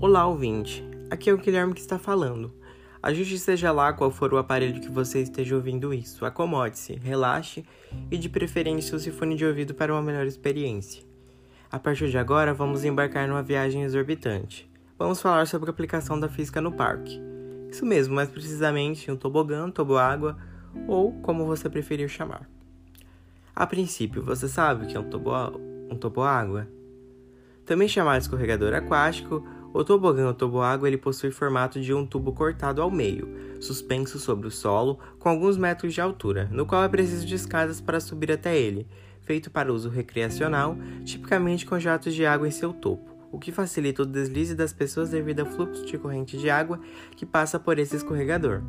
Olá, ouvinte. Aqui é o Guilherme que está falando. Ajuste seja lá qual for o aparelho que você esteja ouvindo isso. Acomode-se, relaxe e de preferência use fone de ouvido para uma melhor experiência. A partir de agora, vamos embarcar numa viagem exorbitante. Vamos falar sobre a aplicação da física no parque. Isso mesmo, mais precisamente um tobogã, toboágua ou como você preferir chamar. A princípio, você sabe o que é um, tobo, um toboágua? Também chamado escorregador aquático, o tobogã ou toboágua ele possui formato de um tubo cortado ao meio, suspenso sobre o solo, com alguns metros de altura, no qual é preciso de escadas para subir até ele, feito para uso recreacional, tipicamente com jatos de água em seu topo, o que facilita o deslize das pessoas devido ao fluxo de corrente de água que passa por esse escorregador.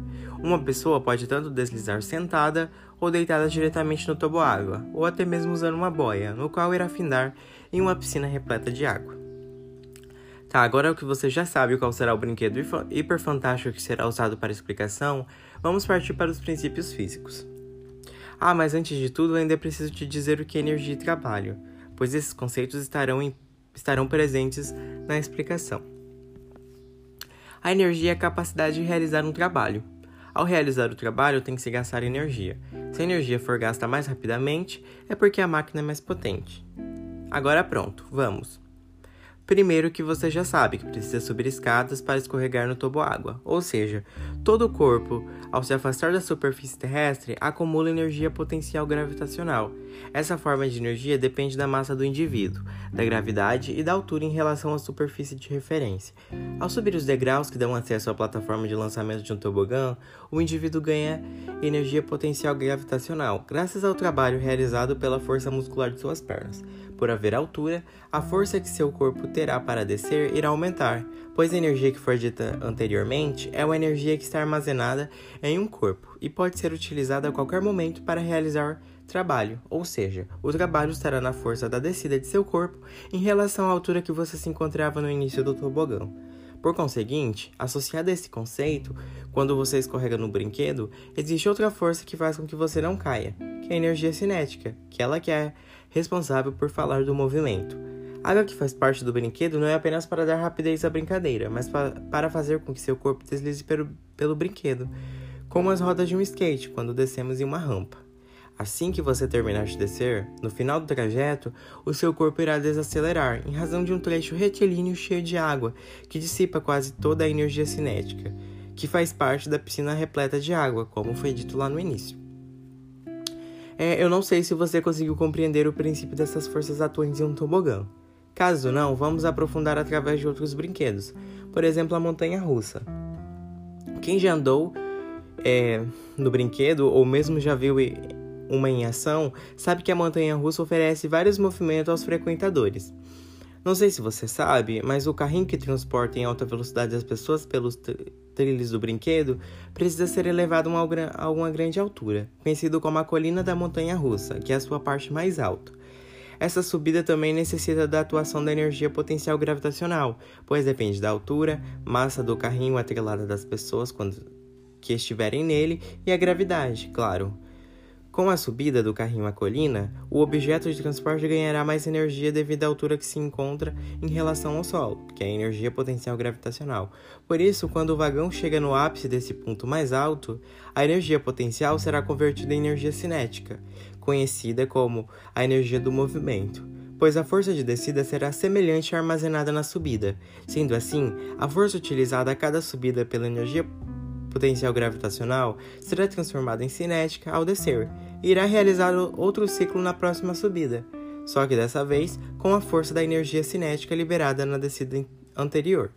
Uma pessoa pode tanto deslizar sentada ou deitada diretamente no toboágua, ou até mesmo usando uma boia, no qual irá afindar em uma piscina repleta de água. Tá, agora que você já sabe qual será o brinquedo hiper fantástico que será usado para explicação, vamos partir para os princípios físicos. Ah, mas antes de tudo, ainda é preciso te dizer o que é energia e trabalho, pois esses conceitos estarão, em, estarão presentes na explicação. A energia é a capacidade de realizar um trabalho. Ao realizar o trabalho, tem que se gastar energia. Se a energia for gasta mais rapidamente, é porque a máquina é mais potente. Agora pronto, vamos! Primeiro que você já sabe que precisa subir escadas para escorregar no toboágua, ou seja, todo o corpo, ao se afastar da superfície terrestre, acumula energia potencial gravitacional. Essa forma de energia depende da massa do indivíduo, da gravidade e da altura em relação à superfície de referência. Ao subir os degraus que dão acesso à plataforma de lançamento de um tobogã, o indivíduo ganha energia potencial gravitacional, graças ao trabalho realizado pela força muscular de suas pernas. Por haver altura, a força que seu corpo terá para descer irá aumentar, pois a energia que foi dita anteriormente é uma energia que está armazenada em um corpo e pode ser utilizada a qualquer momento para realizar trabalho, ou seja, o trabalho estará na força da descida de seu corpo em relação à altura que você se encontrava no início do tobogão. Por conseguinte, associado a esse conceito, quando você escorrega no brinquedo, existe outra força que faz com que você não caia, que é a energia cinética, que ela que é responsável por falar do movimento. A água que faz parte do brinquedo não é apenas para dar rapidez à brincadeira, mas pa para fazer com que seu corpo deslize pelo, pelo brinquedo, como as rodas de um skate quando descemos em uma rampa. Assim que você terminar de descer, no final do trajeto, o seu corpo irá desacelerar em razão de um trecho retilíneo cheio de água que dissipa quase toda a energia cinética, que faz parte da piscina repleta de água, como foi dito lá no início. É, eu não sei se você conseguiu compreender o princípio dessas forças atuantes em um tobogã. Caso não, vamos aprofundar através de outros brinquedos, por exemplo, a montanha russa. Quem já andou é, no brinquedo ou mesmo já viu uma em ação, sabe que a montanha russa oferece vários movimentos aos frequentadores. Não sei se você sabe, mas o carrinho que transporta em alta velocidade as pessoas pelos trilhos do brinquedo precisa ser elevado a uma grande altura, conhecido como a colina da montanha russa, que é a sua parte mais alta. Essa subida também necessita da atuação da energia potencial gravitacional, pois depende da altura, massa do carrinho atrelada das pessoas quando que estiverem nele e a gravidade, claro. Com a subida do carrinho à colina, o objeto de transporte ganhará mais energia devido à altura que se encontra em relação ao solo, que é a energia potencial gravitacional. Por isso, quando o vagão chega no ápice desse ponto mais alto, a energia potencial será convertida em energia cinética, conhecida como a energia do movimento pois a força de descida será semelhante à armazenada na subida. Sendo assim, a força utilizada a cada subida pela energia potencial gravitacional será transformada em cinética ao descer, irá realizar outro ciclo na próxima subida, só que dessa vez com a força da energia cinética liberada na descida anterior.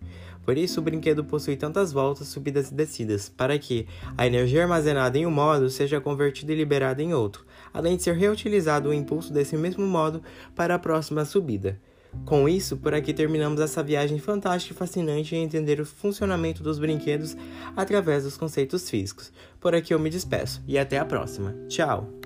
Por isso, o brinquedo possui tantas voltas, subidas e descidas, para que a energia armazenada em um modo seja convertida e liberada em outro, além de ser reutilizado o impulso desse mesmo modo para a próxima subida. Com isso, por aqui terminamos essa viagem fantástica e fascinante em entender o funcionamento dos brinquedos através dos conceitos físicos. Por aqui eu me despeço e até a próxima. Tchau!